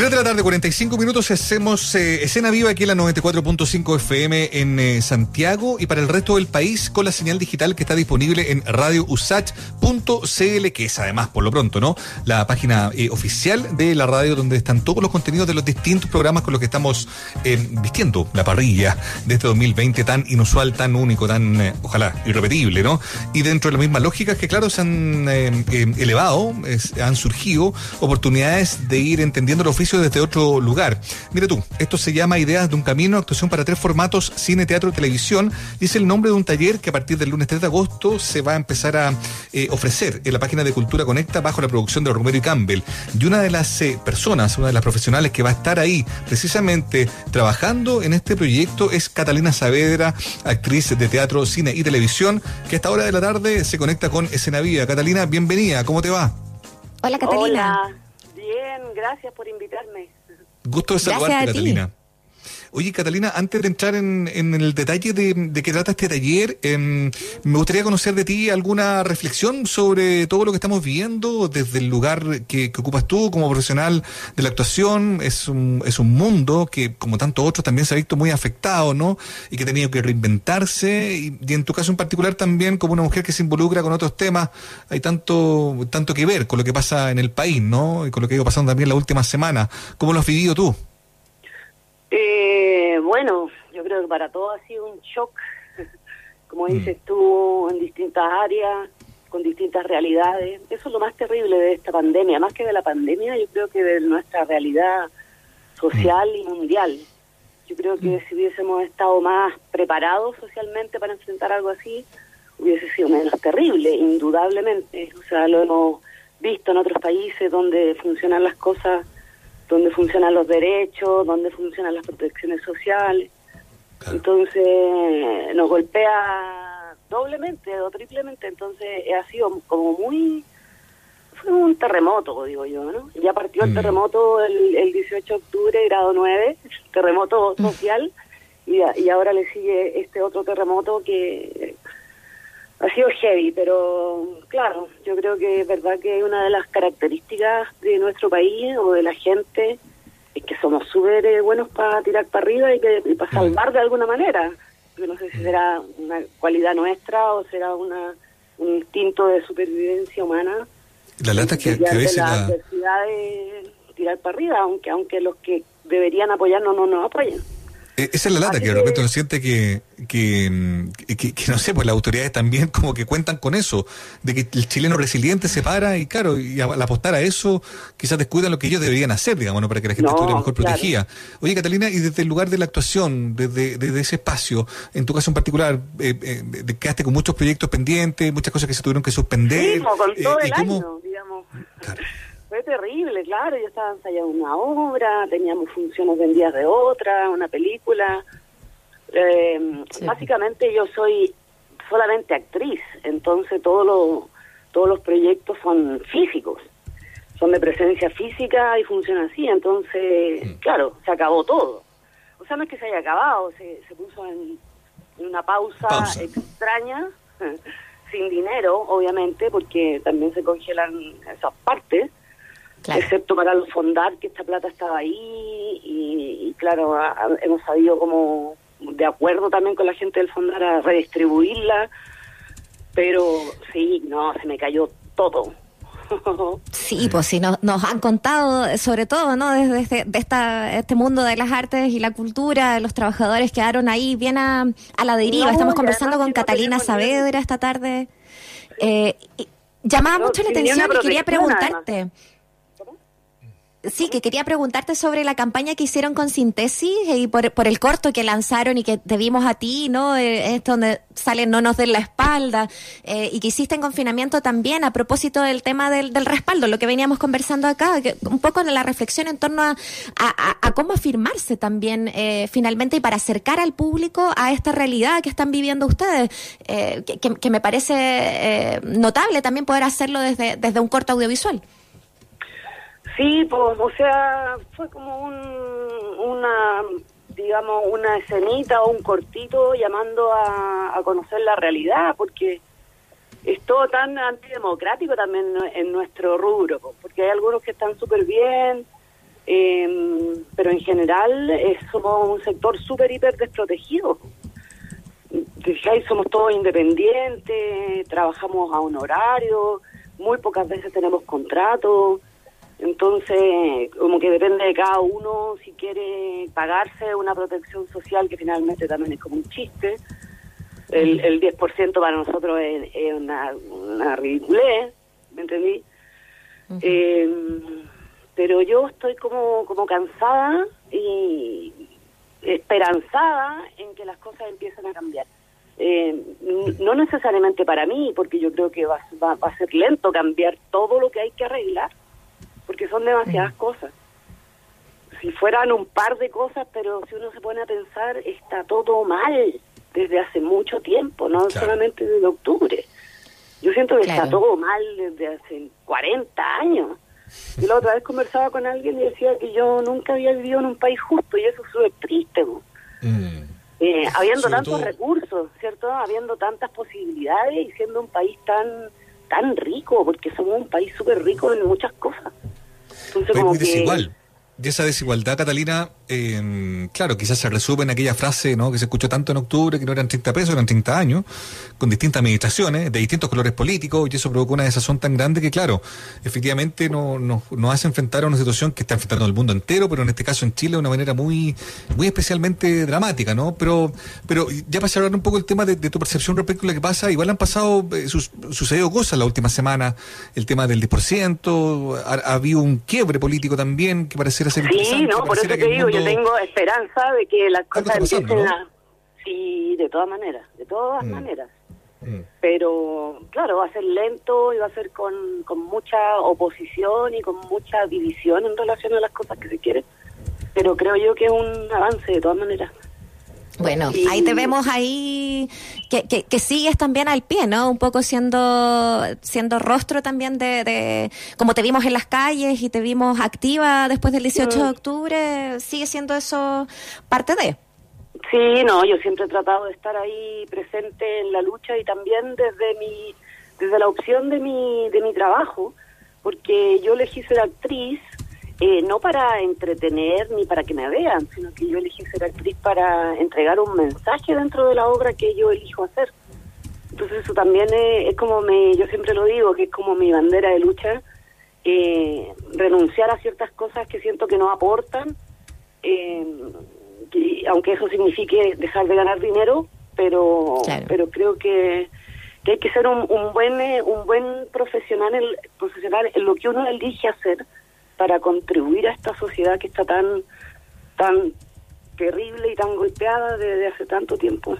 3 de la tarde, 45 minutos, hacemos eh, escena viva aquí en la 94.5 FM en eh, Santiago y para el resto del país con la señal digital que está disponible en radiousach.cl, que es además, por lo pronto, ¿no? La página eh, oficial de la radio donde están todos los contenidos de los distintos programas con los que estamos vistiendo la parrilla de este 2020 tan inusual, tan único, tan, ojalá, irrepetible, ¿no? Y dentro de la misma lógica que, claro, se han elevado, han surgido oportunidades de ir entendiendo el oficio desde otro lugar. Mira tú, esto se llama Ideas de un Camino, actuación para tres formatos, cine, teatro y televisión. Dice el nombre de un taller que a partir del lunes 3 de agosto se va a empezar a eh, ofrecer en la página de Cultura Conecta bajo la producción de Romero y Campbell. Y una de las eh, personas, una de las profesionales que va a estar ahí precisamente trabajando en este proyecto es Catalina Saavedra, actriz de teatro, cine y televisión, que a esta hora de la tarde se conecta con Escena Vida. Catalina, bienvenida, ¿cómo te va? Hola Catalina. Hola. Bien, gracias por invitarme. Gusto de saludarte, Catalina. Oye, Catalina, antes de entrar en, el detalle de, qué trata este taller, em, me gustaría conocer de ti alguna reflexión sobre todo lo que estamos viendo desde el lugar que, ocupas tú como profesional de la actuación. Es un, es un mundo que, como tantos otros, también se ha visto muy afectado, ¿no? Y que ha tenido que reinventarse. Y, y, en tu caso en particular también, como una mujer que se involucra con otros temas, hay tanto, tanto que ver con lo que pasa en el país, ¿no? Y con lo que ha ido pasando también la última semana. ¿Cómo lo has vivido tú? Eh, bueno, yo creo que para todos ha sido un shock, como mm. dices tú, en distintas áreas, con distintas realidades. Eso es lo más terrible de esta pandemia, más que de la pandemia, yo creo que de nuestra realidad social y mundial. Yo creo que mm. si hubiésemos estado más preparados socialmente para enfrentar algo así, hubiese sido menos terrible, indudablemente. O sea, lo hemos visto en otros países donde funcionan las cosas donde funcionan los derechos, donde funcionan las protecciones sociales. Entonces nos golpea doblemente o triplemente, entonces ha sido como muy... Fue un terremoto, digo yo, ¿no? Ya partió el mm. terremoto el, el 18 de octubre, grado 9, terremoto social, y, y ahora le sigue este otro terremoto que ha sido heavy, pero claro, yo creo que es verdad que una de las características de nuestro país o de la gente es que somos súper eh, buenos para tirar para arriba y, que, para salvar de alguna manera. Yo no sé si será una cualidad nuestra o será una, un instinto de supervivencia humana. La lata que, que la, la... de tirar para arriba, aunque aunque los que deberían apoyarnos no nos apoyan. Eh, esa es la lata, que de repente uno siente que, que, no sé, pues las autoridades también como que cuentan con eso, de que el chileno resiliente se para y claro, y al apostar a eso, quizás descuidan lo que ellos deberían hacer, digamos, para que la gente estuviera mejor protegida. Oye, Catalina, y desde el lugar de la actuación, desde, desde ese espacio, en tu caso en particular, eh, eh, quedaste con muchos proyectos pendientes, muchas cosas que se tuvieron que suspender. Sí, con todo el año, digamos. Fue terrible, claro, yo estaba ensayando una obra, teníamos funciones vendidas de otra, una película. Eh, Básicamente yo soy solamente actriz, entonces todos los todos los proyectos son físicos, son de presencia física y funciona así, entonces, mm. claro, se acabó todo. O sea, no es que se haya acabado, se, se puso en, una pausa, pausa. extraña, sin dinero, obviamente, porque también se congelan esas partes excepto para los fondar, que esta plata estaba ahí y, claro, hemos sabido como de acuerdo también con la gente del fondar a redistribuirla, pero sí, no, se me cayó todo. Sí, pues sí, nos, nos han contado, sobre todo, ¿no? Desde este, de esta, este mundo de las artes y la cultura, los trabajadores quedaron ahí bien a, la deriva. Estamos conversando con Catalina Saavedra esta tarde. Eh, llamaba mucho la atención y quería preguntarte. Sí, que quería preguntarte sobre la campaña que hicieron con Sintesis eh, y por, por el corto que lanzaron y que te vimos a ti, ¿no? Eh, es donde salen No nos den la espalda eh, y que hiciste en confinamiento también a propósito del tema del, del respaldo, lo que veníamos conversando acá, que un poco la reflexión en torno a, a, cómo afirmarse también finalmente y para acercar al público a esta realidad que están viviendo ustedes, que, que, me parece notable también poder hacerlo desde, desde un corto audiovisual. Sí, pues, o sea, fue como un, una, digamos, una escenita o un cortito llamando a, conocer la realidad, porque es todo tan antidemocrático también en nuestro rubro, porque hay algunos que están súper bien, Em, pero en general eh, somos un sector súper, hiper desprotegido. Fijáis, somos todos independientes, trabajamos a un horario, muy pocas veces tenemos contratos, entonces como que depende de cada uno si quiere pagarse una protección social que finalmente también es como un chiste. El, el 10% para nosotros es, una, una ridiculez, ¿me entendí? pero yo estoy como, como cansada y esperanzada en que las cosas empiecen a cambiar. Eh, no necesariamente para mí, porque yo creo que va, va, a ser lento cambiar todo lo que hay que arreglar, porque son demasiadas cosas. Si fueran un par de cosas, pero si uno se pone a pensar, está todo mal desde hace mucho tiempo, no solamente desde octubre. Yo siento que está todo mal desde hace 40 años. Y la otra vez conversaba con alguien y decía que yo nunca había vivido en un país justo y eso es súper triste. Mm. Eh, habiendo tantos recursos, ¿cierto? Habiendo tantas posibilidades y siendo un país tan tan rico, porque somos un país súper rico en muchas cosas. Entonces, como muy desigual. Y esa desigualdad, Catalina, eh, claro, quizás se resume en aquella frase ¿no? que se escuchó tanto en octubre, que no eran 30 pesos, eran 30 años, con distintas administraciones, de distintos colores políticos, y eso provocó una desazón tan grande que, claro, efectivamente nos no, nos hace enfrentar a una situación que está enfrentando el mundo entero, pero en este caso en Chile de una manera muy muy especialmente dramática, ¿no? Pero pero ya para hablar un poco el tema de, tu percepción respecto a lo que pasa, igual han pasado, eh, sucedido cosas la última semana, el tema del 10%, ha, ha habido un quiebre político también que pareciera ser Sí, no, por eso te digo, yo tengo esperanza de que las cosas empiecen a... Sí, de todas maneras, de todas mm. maneras. Mm. Pero claro, va a ser lento y va a ser con, con mucha oposición y con mucha división en relación a las cosas que se quieren. Pero creo yo que es un avance de todas maneras. Bueno, ahí te vemos ahí que, que, sigues también al pie, ¿no? Un poco siendo siendo rostro también de, de, como te vimos en las calles y te vimos activa después del 18 de mm. octubre, sigue siendo eso parte de. Sí, no, yo siempre he tratado de estar ahí presente en la lucha y también desde mi desde la opción de mi de mi trabajo, porque yo elegí ser actriz eh, no para entretener ni para que me vean, sino que yo elegí ser actriz para entregar un mensaje dentro de la obra que yo elijo hacer. Entonces eso también es, como me, yo siempre lo digo, que es como mi bandera de lucha, eh, renunciar a ciertas cosas que siento que no aportan, eh, aunque eso signifique dejar de ganar dinero, pero pero creo que, hay que ser un, un buen un buen profesional profesional en lo que uno elige hacer para contribuir a esta sociedad que está tan, tan terrible y tan golpeada desde hace tanto tiempo.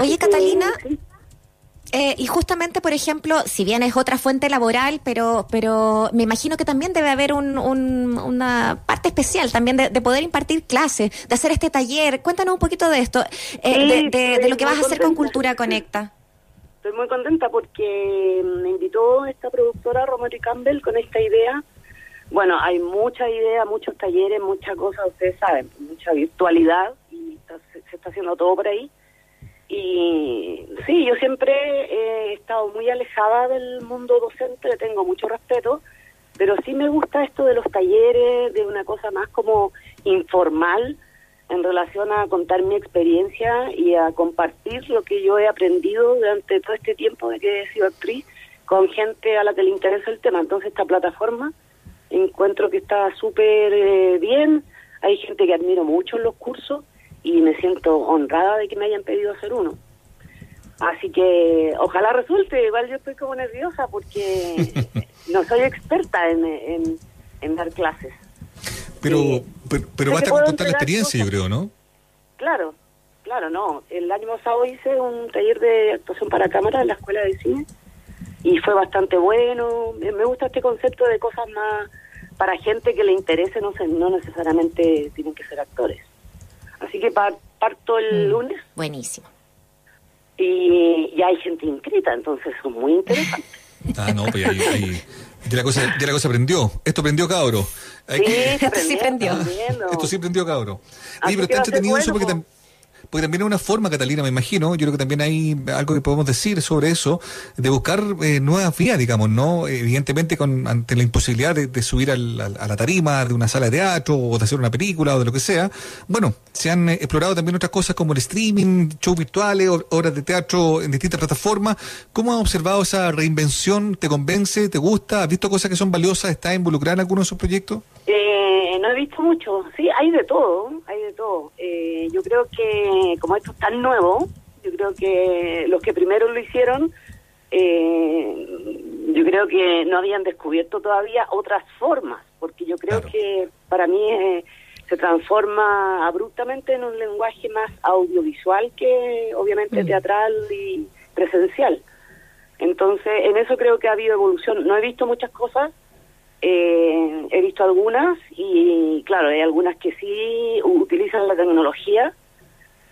Oye, Catalina. Eh, y justamente, por ejemplo, si bien es otra fuente laboral, pero pero me imagino que también debe haber una parte especial también de, poder impartir clases, de hacer este taller. Cuéntanos un poquito de esto, eh, de, lo que vas a hacer con Cultura Conecta. Estoy muy contenta porque me invitó esta productora, Romero Campbell, con esta idea bueno, hay mucha idea, muchos talleres, muchas cosas, ustedes saben, mucha virtualidad y se, está haciendo todo por ahí. Y sí, yo siempre he estado muy alejada del mundo docente, le tengo mucho respeto, pero sí me gusta esto de los talleres, de una cosa más como informal en relación a contar mi experiencia y a compartir lo que yo he aprendido durante todo este tiempo de que he sido actriz con gente a la que le interesa el tema. Entonces esta plataforma encuentro que está súper eh, bien, hay gente que admiro mucho en los cursos y me siento honrada de que me hayan pedido hacer uno. Así que ojalá resulte, igual yo estoy como nerviosa porque no soy experta en, en, dar clases. Pero, pero, pero basta con contar la experiencia, yo creo, ¿no? Claro, claro, no. El año pasado hice un taller de actuación para cámara en la escuela de cine y fue bastante bueno. Me gusta este concepto de cosas más para gente que le interese, no, se, no necesariamente tienen que ser actores. Así que parto el mm, lunes. Buenísimo. Y ya hay gente inscrita, entonces es muy interesante. Ah, no, pues ahí, ahí ya, la cosa, ya la cosa prendió. Esto prendió, cabro. sí, prendió, sí prendió. Esto sí prendió, cabro. Oye, pero está entretenido eso porque porque también es una forma, Catalina, me imagino, yo creo que también hay algo que podemos decir sobre eso, de buscar eh, nuevas vías, digamos, ¿no? Evidentemente con ante la imposibilidad de, subir a la tarima de una sala de teatro o de hacer una película o de lo que sea, bueno, se han eh, explorado también otras cosas como el streaming, shows virtuales, obras de teatro en distintas plataformas. ¿Cómo has observado esa reinvención? ¿Te convence? ¿Te gusta? ¿Has visto cosas que son valiosas? ¿Estás involucrada en alguno de sus proyectos? Eh, no he visto mucho. Sí, hay de todo, hay de todo. Eh, yo creo que como esto es tan nuevo, yo creo que los que primero lo hicieron, eh, yo creo que no habían descubierto todavía otras formas, porque yo creo que para mí se transforma abruptamente en un lenguaje más audiovisual que obviamente mm. teatral y presencial. Entonces, en eso creo que ha habido evolución. No he visto muchas cosas, eh, he visto algunas y, claro, hay algunas que sí utilizan la tecnología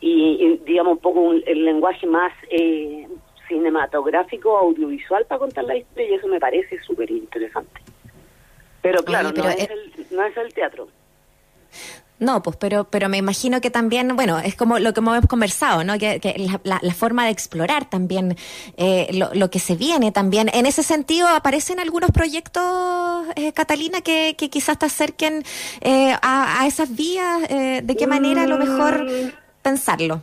y, digamos un poco el lenguaje más eh, cinematográfico, audiovisual para contar la historia y eso me parece súper interesante. Pero claro, no, es el, no es el teatro. No, pues, pero, pero me imagino que también, bueno, es como lo que hemos conversado, ¿no? Que, la, forma de explorar también eh, lo, que se viene también. En ese sentido, ¿aparecen algunos proyectos, eh, Catalina, que, quizás te acerquen eh, a, esas vías? ¿De qué manera a lo mejor mm. pensarlo?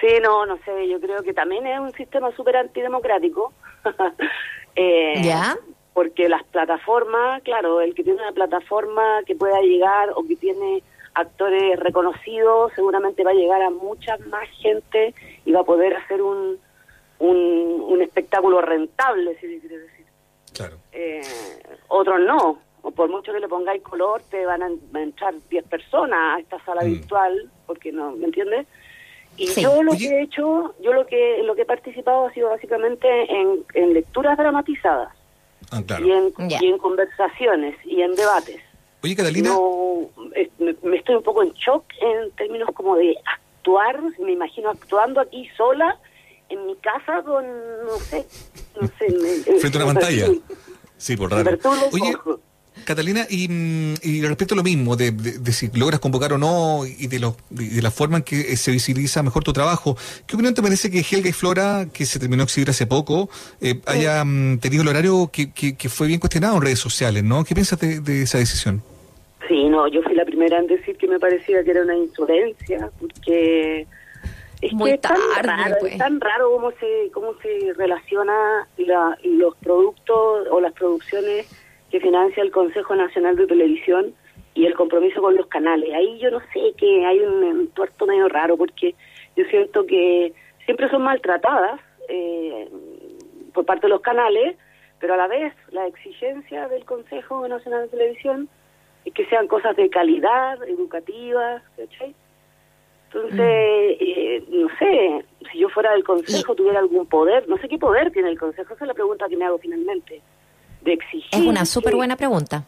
Sí, no, no sé, yo creo que también es un sistema súper antidemocrático. ¿Ya? Porque las plataformas, claro, el que tiene una plataforma que pueda llegar o que tiene actores reconocidos, seguramente va a llegar a mucha más gente y va a poder hacer un, un, espectáculo rentable, si se quiere decir. Claro. Eh, otros no, o por mucho que le pongáis color, te van a entrar 10 personas a esta sala mm. virtual, porque no, ¿me entiendes? Y yo lo que he hecho, yo lo que lo que he participado ha sido básicamente en, en lecturas dramatizadas ah, y, en, y en conversaciones y en debates. Oye, Catalina. No, me estoy un poco en shock en términos como de actuar, me imagino actuando aquí sola en mi casa con, no sé, no sé. Frente a una pantalla. Sí, por raro. Oye, Catalina, y, mm, y, respecto a lo mismo, de, si logras convocar o no, y de, lo, de la forma en que se visibiliza mejor tu trabajo, ¿qué opinión te parece que Helga y Flora, que se terminó de exhibir hace poco, eh, haya tenido el horario que, que, fue bien cuestionado en redes sociales, ¿no? ¿Qué piensas de esa decisión? Sí, no, yo fui la primera en decir que me parecía que era una insolencia, porque es que es tan raro, pues. tan raro cómo se cómo se relaciona los productos o las producciones que financia el Consejo Nacional de Televisión y el compromiso con los canales. Ahí yo no sé que hay un tuerto medio raro porque yo siento que siempre son maltratadas eh, por parte de los canales, pero a la vez la exigencia del Consejo Nacional de Televisión que sean cosas de calidad, educativas, ¿cachai? Entonces, mm. eh, no sé, si yo fuera del consejo, tuviera algún poder, no sé qué poder tiene el consejo, esa es la pregunta que me hago finalmente, de exigir. Es una súper buena pregunta.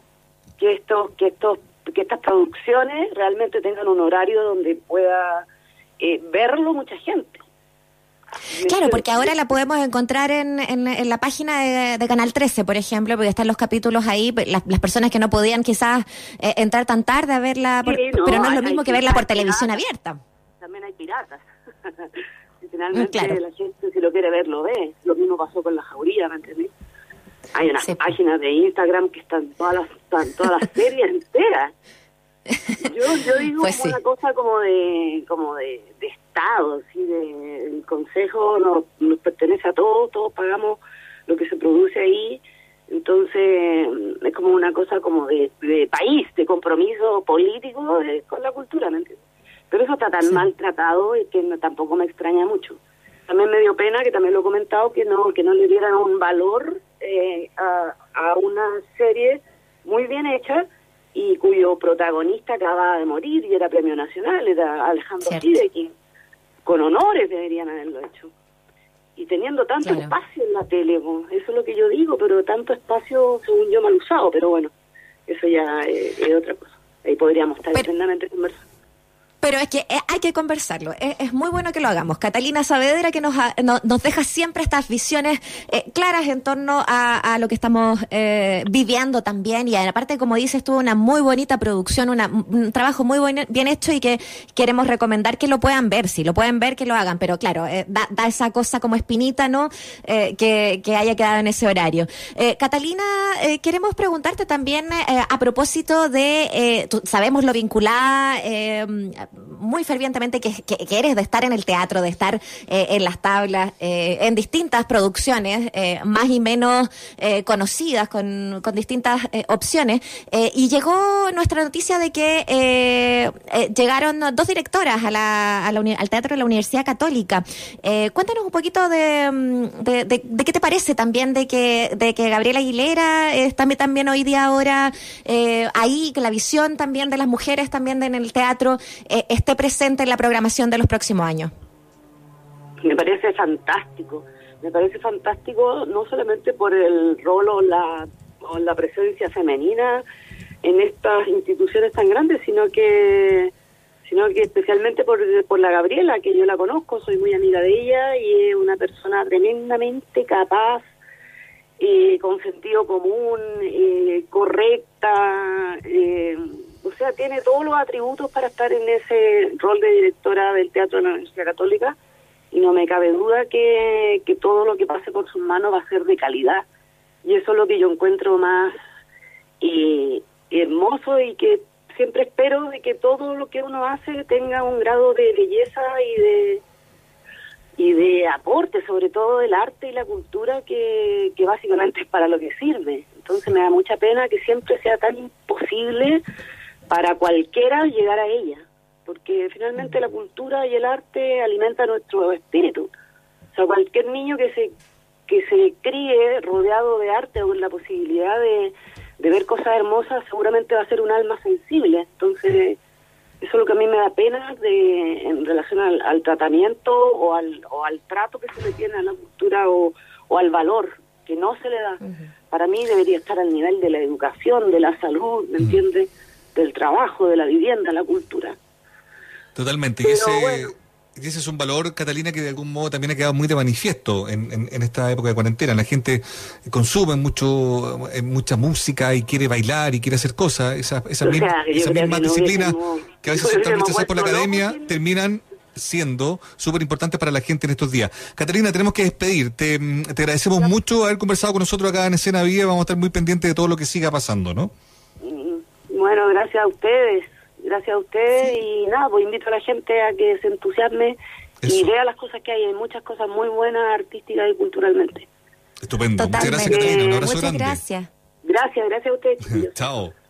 Que, esto, que, estos, que estas producciones realmente tengan un horario donde pueda eh, verlo mucha gente. Claro, porque ahora la podemos encontrar en, en, la página de, Canal 13, por ejemplo, porque están los capítulos ahí, las, personas que no podían quizás eh, entrar tan tarde a verla, pero no es lo mismo que verla por televisión abierta. También hay piratas. finalmente la gente si lo quiere ver lo ve. Lo mismo pasó con la jauría, ¿me entendés? Hay unas páginas de Instagram que están todas las, están todas las series enteras. Yo, yo digo pues una cosa como de como de, Estado, ¿sí? de, el Consejo nos, nos pertenece a todos, todos pagamos lo que se produce ahí, entonces es como una cosa como de, país, de compromiso político con la cultura, ¿me entiendes? Pero eso está tan maltratado y que tampoco me extraña mucho. También me dio pena, que también lo he comentado, que no que no le dieran un valor eh, a, a una serie muy bien hecha y cuyo protagonista acaba de morir y era premio nacional, era Alejandro Pide, con honores deberían haberlo hecho. Y teniendo tanto espacio en la tele, eso es lo que yo digo, pero tanto espacio, según yo, mal usado, pero bueno, eso ya es, otra cosa. Ahí podríamos estar eternamente conversando. Pero es que eh, hay que conversarlo. Es, muy bueno que lo hagamos. Catalina Saavedra que nos, nos deja siempre estas visiones eh, claras en torno a, lo que estamos eh, viviendo también. Y aparte, como dices, tuvo una muy bonita producción, un trabajo muy bien hecho y que queremos recomendar que lo puedan ver. Si lo pueden ver, que lo hagan. Pero claro, da, esa cosa como espinita, ¿no? Que, haya quedado en ese horario. Catalina, queremos preguntarte también a propósito de, sabemos lo vinculada muy fervientemente que, eres de estar en el teatro, de estar eh, en las tablas, eh, en distintas producciones, eh, más y menos conocidas, con, distintas opciones. y llegó nuestra noticia de que llegaron dos directoras a la, al Teatro de la Universidad Católica. cuéntanos un poquito mm, de, de, qué te parece también de que, de que Gabriela Aguilera está también hoy día ahora ahí, que la visión también de las mujeres también en el teatro esté presente en la programación de los próximos años? Me parece fantástico. Me parece fantástico no solamente por el rol o la, o la presencia femenina en estas instituciones tan grandes, sino que sino que especialmente por, por la Gabriela, que yo la conozco, soy muy amiga de ella y es una persona tremendamente capaz, eh, con sentido común, eh, correcta, eh, o sea, tiene todos los atributos para estar en ese rol de directora del Teatro de la Universidad Católica y no me cabe duda que, que todo lo que pase por sus manos va a ser de calidad. Y eso es lo que yo encuentro más hermoso y que siempre espero de que todo lo que uno hace tenga un grado de belleza y de y de aporte, sobre todo del arte y la cultura, que, que básicamente es para lo que sirve. Entonces me da mucha pena que siempre sea tan imposible para cualquiera llegar a ella, porque finalmente la cultura y el arte alimenta nuestro espíritu. O sea, cualquier niño que se que se críe rodeado de arte o con la posibilidad de, de ver cosas hermosas, seguramente va a ser un alma sensible. Entonces, eso es lo que a mí me da pena de, en relación al, tratamiento o al, o al trato que se le tiene a la cultura o, o al valor que no se le da. Para mí debería estar al nivel de la educación, de la salud, ¿me entiendes? Del trabajo, de la vivienda, la cultura. Totalmente. y ese, ese es un valor, Catalina, que de algún modo también ha quedado muy de manifiesto en, en, esta época de cuarentena. La gente consume mucho eh, mucha música y quiere bailar y quiere hacer cosas. Esas esa mismas disciplinas que a veces son transmitidas por la academia terminan siendo súper importantes para la gente en estos días. Catalina, tenemos que despedir. Te, te agradecemos mucho haber conversado con nosotros acá en Escena Viva. Vamos a estar muy pendientes de todo lo que siga pasando, ¿no? Bueno, gracias a ustedes, gracias a ustedes y nada, pues invito a la gente a que se entusiasme y vea las cosas que hay, hay muchas cosas muy buenas artísticas y culturalmente. Estupendo, muchas gracias Catalina, un abrazo Muchas gracias. Gracias, gracias a ustedes. Chao.